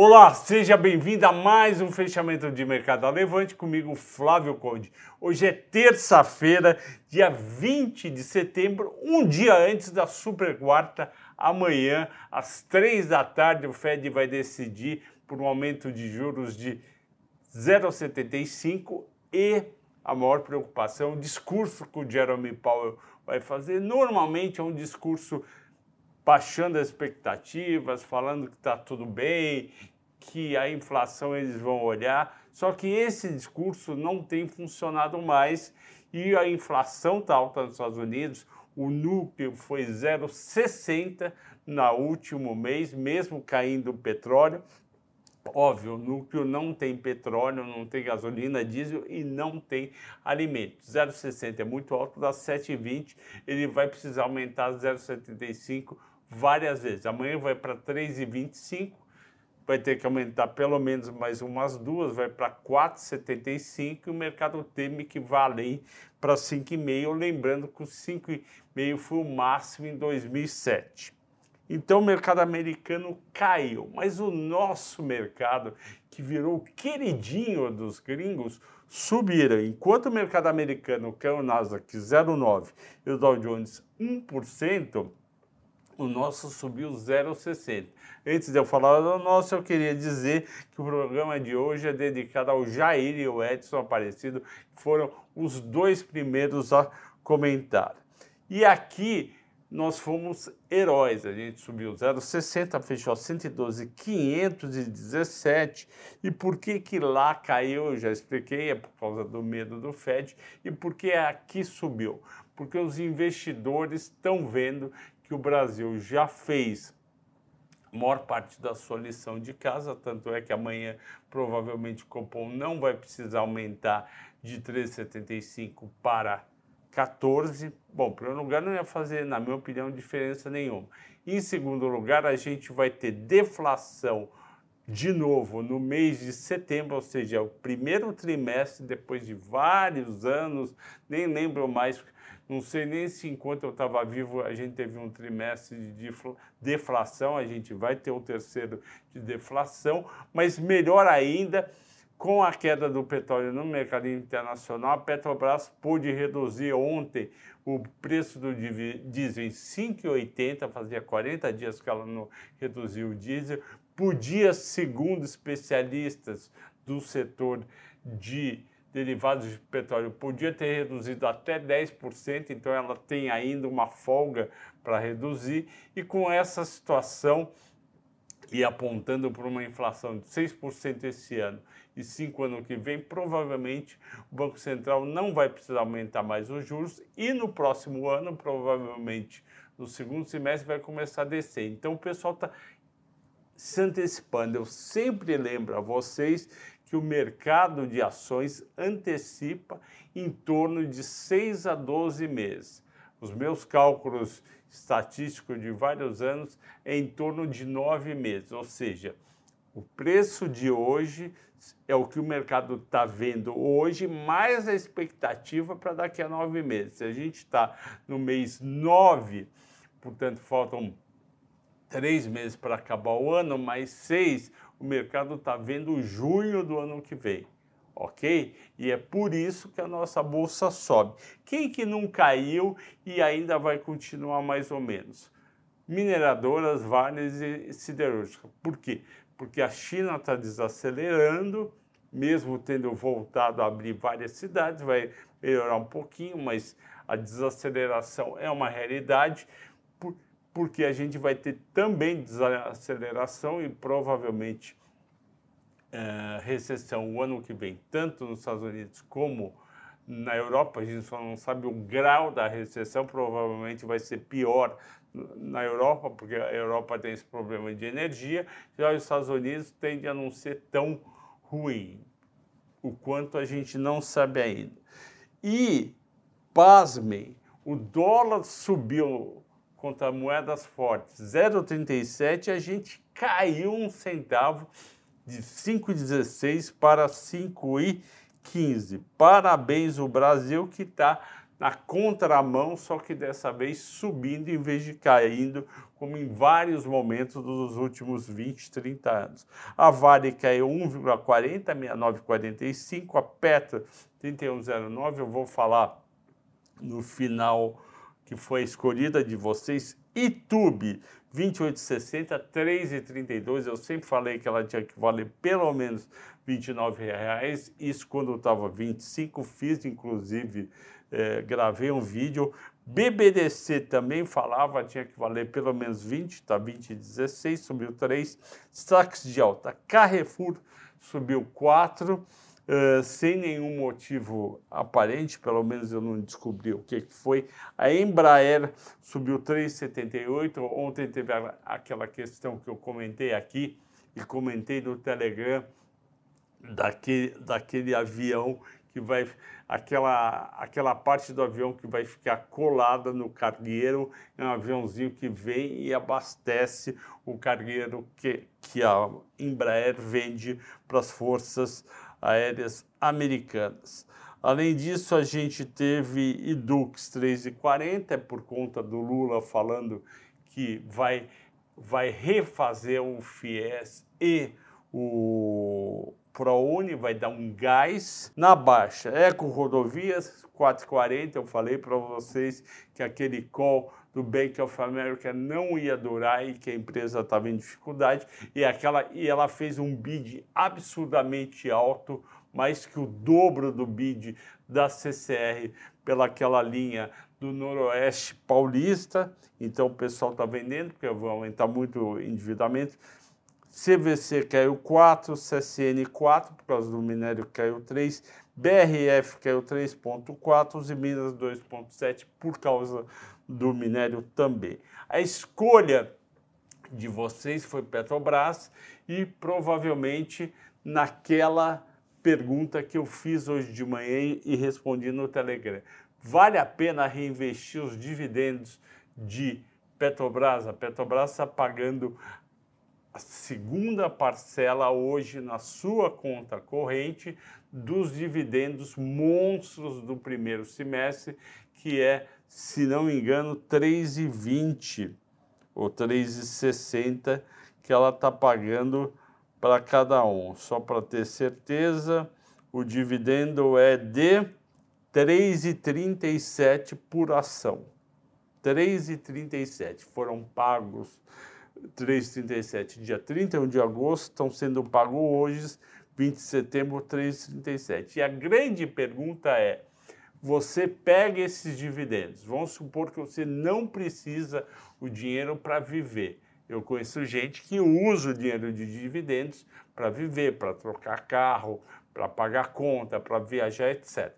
Olá, seja bem-vindo a mais um fechamento de mercado a Levante comigo, Flávio Conde. Hoje é terça-feira, dia 20 de setembro, um dia antes da super quarta. Amanhã, às três da tarde, o Fed vai decidir por um aumento de juros de 0,75 e a maior preocupação, o discurso que o Jeremy Powell vai fazer. Normalmente é um discurso baixando as expectativas, falando que está tudo bem, que a inflação eles vão olhar. Só que esse discurso não tem funcionado mais e a inflação está alta nos Estados Unidos. O núcleo foi 0,60 no último mês, mesmo caindo o petróleo. Óbvio, o núcleo não tem petróleo, não tem gasolina, diesel e não tem alimentos. 0,60 é muito alto, dá 7,20, ele vai precisar aumentar 0,75 várias vezes. Amanhã vai para 3,25, vai ter que aumentar pelo menos mais umas duas, vai para 4,75 e o mercado teme que vá além para 5,5, lembrando que o 5,5 foi o máximo em 2007. Então o mercado americano caiu, mas o nosso mercado, que virou queridinho dos gringos, subiram. Enquanto o mercado americano caiu o Nasdaq 0,9 e o Dow Jones 1%, o nosso subiu 0,60. Antes de eu falar do nosso, eu queria dizer que o programa de hoje é dedicado ao Jair e ao Edson Aparecido, que foram os dois primeiros a comentar. E aqui nós fomos heróis, a gente subiu 0,60, fechou 112,517. E por que que lá caiu? Eu já expliquei, é por causa do medo do Fed. E por que aqui subiu? Porque os investidores estão vendo que o Brasil já fez a maior parte da sua lição de casa, tanto é que amanhã provavelmente o Copom não vai precisar aumentar de 3,75 para 14. Bom, em primeiro lugar, não ia fazer, na minha opinião, diferença nenhuma. Em segundo lugar, a gente vai ter deflação de novo no mês de setembro, ou seja, o primeiro trimestre depois de vários anos, nem lembro mais não sei nem se enquanto eu estava vivo a gente teve um trimestre de deflação, a gente vai ter o terceiro de deflação, mas melhor ainda, com a queda do petróleo no mercado internacional, a Petrobras pôde reduzir ontem o preço do diesel em 5,80, fazia 40 dias que ela não reduziu o diesel. Podia, segundo especialistas do setor de derivados de petróleo podia ter reduzido até 10%, então ela tem ainda uma folga para reduzir, e com essa situação e apontando para uma inflação de 6% esse ano e 5% ano que vem, provavelmente o Banco Central não vai precisar aumentar mais os juros e no próximo ano, provavelmente no segundo semestre, vai começar a descer. Então o pessoal está se antecipando. Eu sempre lembro a vocês que o mercado de ações antecipa em torno de 6 a 12 meses. Os meus cálculos estatísticos de vários anos é em torno de nove meses, ou seja, o preço de hoje é o que o mercado está vendo hoje, mais a expectativa para daqui a nove meses. Se a gente está no mês nove, portanto, faltam três meses para acabar o ano, mais seis, o mercado está vendo junho do ano que vem, ok? E é por isso que a nossa bolsa sobe. Quem que não caiu e ainda vai continuar mais ou menos? Mineradoras, vales e siderúrgicas. Por quê? Porque a China está desacelerando, mesmo tendo voltado a abrir várias cidades, vai melhorar um pouquinho, mas a desaceleração é uma realidade porque a gente vai ter também desaceleração e provavelmente é, recessão o ano que vem, tanto nos Estados Unidos como na Europa. A gente só não sabe o grau da recessão, provavelmente vai ser pior na Europa, porque a Europa tem esse problema de energia, já os Estados Unidos tende a não ser tão ruim, o quanto a gente não sabe ainda. E, pasmem, o dólar subiu contra moedas fortes 0,37, a gente caiu um centavo de 5,16 para 5,15. Parabéns o Brasil que está na contramão, só que dessa vez subindo em vez de caindo, como em vários momentos dos últimos 20, 30 anos. A Vale caiu 1,40, 69,45, a Petro 31,09, eu vou falar no final que foi escolhida de vocês, YouTube 28,60, 3,32. Eu sempre falei que ela tinha que valer pelo menos 29 reais. Isso quando estava 25, fiz inclusive, eh, gravei um vídeo. BBDC também falava, tinha que valer pelo menos 20, está 20,16, subiu 3. Saques de alta, Carrefour subiu 4 sem nenhum motivo aparente, pelo menos eu não descobri o que, que foi. A Embraer subiu 3,78. Ontem teve aquela questão que eu comentei aqui e comentei no Telegram daquele, daquele avião que vai aquela aquela parte do avião que vai ficar colada no cargueiro, é um aviãozinho que vem e abastece o cargueiro que, que a Embraer vende para as forças aéreas americanas. Além disso, a gente teve Idux 3,40, é por conta do Lula falando que vai, vai refazer o FIES e o ProUni, vai dar um gás na baixa. Eco Rodovias 4,40, eu falei para vocês que aquele call do Bank of America não ia durar e que a empresa estava em dificuldade e, aquela, e ela fez um bid absurdamente alto, mais que o dobro do bid da CCR pelaquela linha do Noroeste Paulista. Então o pessoal está vendendo, porque vai aumentar muito o endividamento. CVC caiu 4, CSN 4, por causa do minério caiu 3, BRF caiu 3,4 e Minas 2,7 por causa do minério também. A escolha de vocês foi Petrobras e provavelmente naquela pergunta que eu fiz hoje de manhã e respondi no Telegram. Vale a pena reinvestir os dividendos de Petrobras? A Petrobras está pagando a segunda parcela hoje na sua conta corrente dos dividendos monstros do primeiro semestre, que é se não me engano, 3,20 ou 3,60 que ela está pagando para cada um. Só para ter certeza, o dividendo é de 3,37 por ação. 3,37 foram pagos 3,37 dia 31 de agosto, estão sendo pagos hoje, 20 de setembro, 3,37. E a grande pergunta é: você pega esses dividendos. Vamos supor que você não precisa o dinheiro para viver. Eu conheço gente que usa o dinheiro de dividendos para viver, para trocar carro, para pagar conta, para viajar, etc.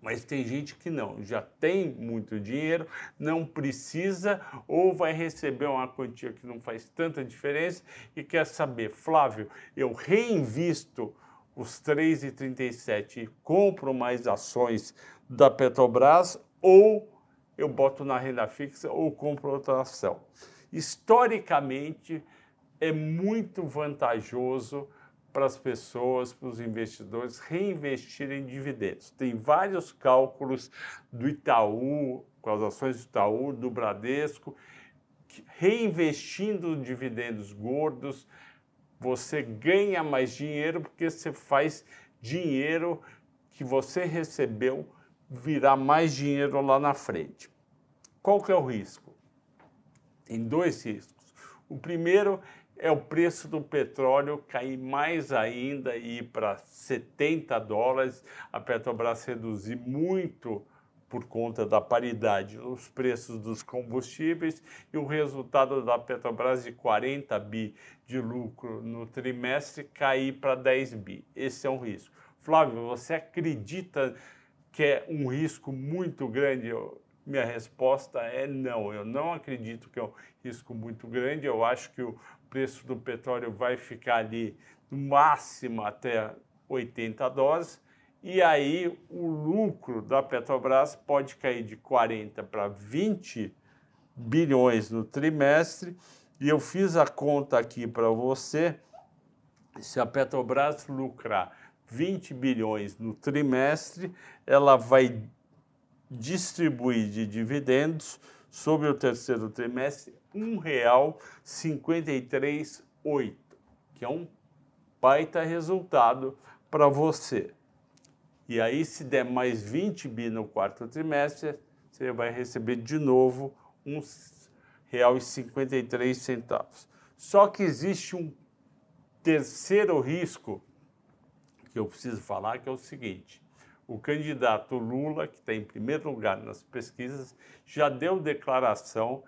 Mas tem gente que não, já tem muito dinheiro, não precisa ou vai receber uma quantia que não faz tanta diferença e quer saber, Flávio, eu reinvisto os 3,37 e compro mais ações da Petrobras ou eu boto na renda fixa ou compro outra ação. Historicamente, é muito vantajoso para as pessoas, para os investidores reinvestirem em dividendos. Tem vários cálculos do Itaú, com as ações do Itaú, do Bradesco, reinvestindo dividendos gordos, você ganha mais dinheiro porque você faz dinheiro que você recebeu virar mais dinheiro lá na frente. Qual que é o risco? Tem dois riscos. O primeiro é o preço do petróleo cair mais ainda e ir para 70 dólares, a Petrobras reduzir muito por conta da paridade nos preços dos combustíveis e o resultado da Petrobras de 40 bi de lucro no trimestre cair para 10 bi. Esse é um risco. Flávio, você acredita que é um risco muito grande? Minha resposta é não. Eu não acredito que é um risco muito grande. Eu acho que o preço do petróleo vai ficar ali no máximo até 80 dólares e aí o lucro da Petrobras pode cair de 40 para 20 bilhões no trimestre. E eu fiz a conta aqui para você. Se a Petrobras lucrar 20 bilhões no trimestre, ela vai distribuir de dividendos sobre o terceiro trimestre R$ 1,538, que é um baita resultado para você. E aí, se der mais 20 bi no quarto trimestre, você vai receber de novo R$ 1,53. Só que existe um terceiro risco que eu preciso falar, que é o seguinte: o candidato Lula, que está em primeiro lugar nas pesquisas, já deu declaração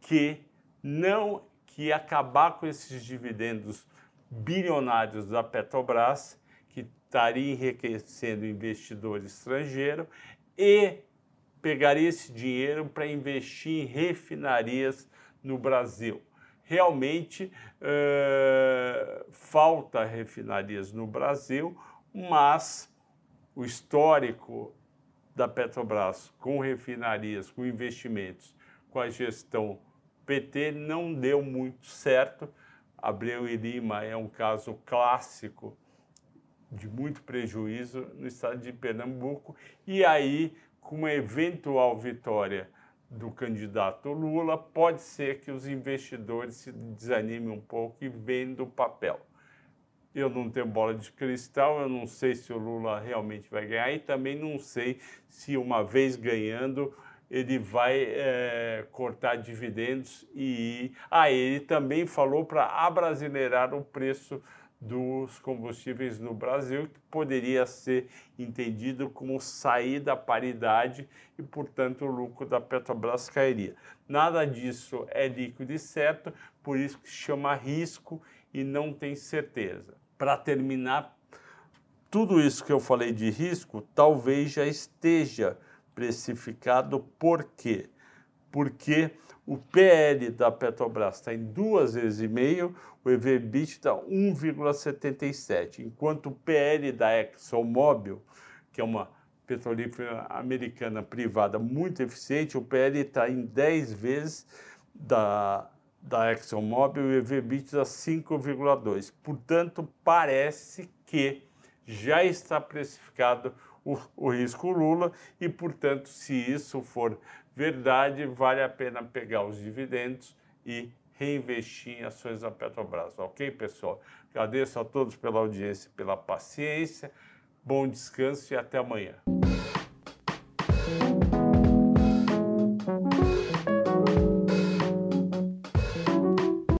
que não que acabar com esses dividendos bilionários da Petrobras, que estaria enriquecendo investidor estrangeiro e pegaria esse dinheiro para investir em refinarias no Brasil. Realmente uh, falta refinarias no Brasil, mas o histórico da Petrobras com refinarias, com investimentos, com a gestão PT não deu muito certo. Abreu e Lima é um caso clássico de muito prejuízo no estado de Pernambuco. E aí, com uma eventual vitória do candidato Lula, pode ser que os investidores se desanimem um pouco e vendam o papel. Eu não tenho bola de cristal, eu não sei se o Lula realmente vai ganhar e também não sei se, uma vez ganhando, ele vai é, cortar dividendos e. Ah, ele também falou para abrasileirar o preço dos combustíveis no Brasil, que poderia ser entendido como sair da paridade e, portanto, o lucro da Petrobras cairia. Nada disso é líquido e certo, por isso que se chama risco e não tem certeza para terminar, tudo isso que eu falei de risco talvez já esteja precificado. Por quê? Porque o PL da Petrobras está em duas vezes e meio, o EV/EBITDA está 1,77, enquanto o PL da ExxonMobil, que é uma petrolífera americana privada muito eficiente, o PL está em 10 vezes da da ExxonMobil e o EV/EBITDA 5,2. Portanto, parece que já está precificado o, o, risco Lula e, portanto, se isso for verdade, vale a pena pegar os dividendos e reinvestir em ações da Petrobras. Ok, pessoal? Agradeço a todos pela audiência, pela paciência. Bom descanso e até amanhã.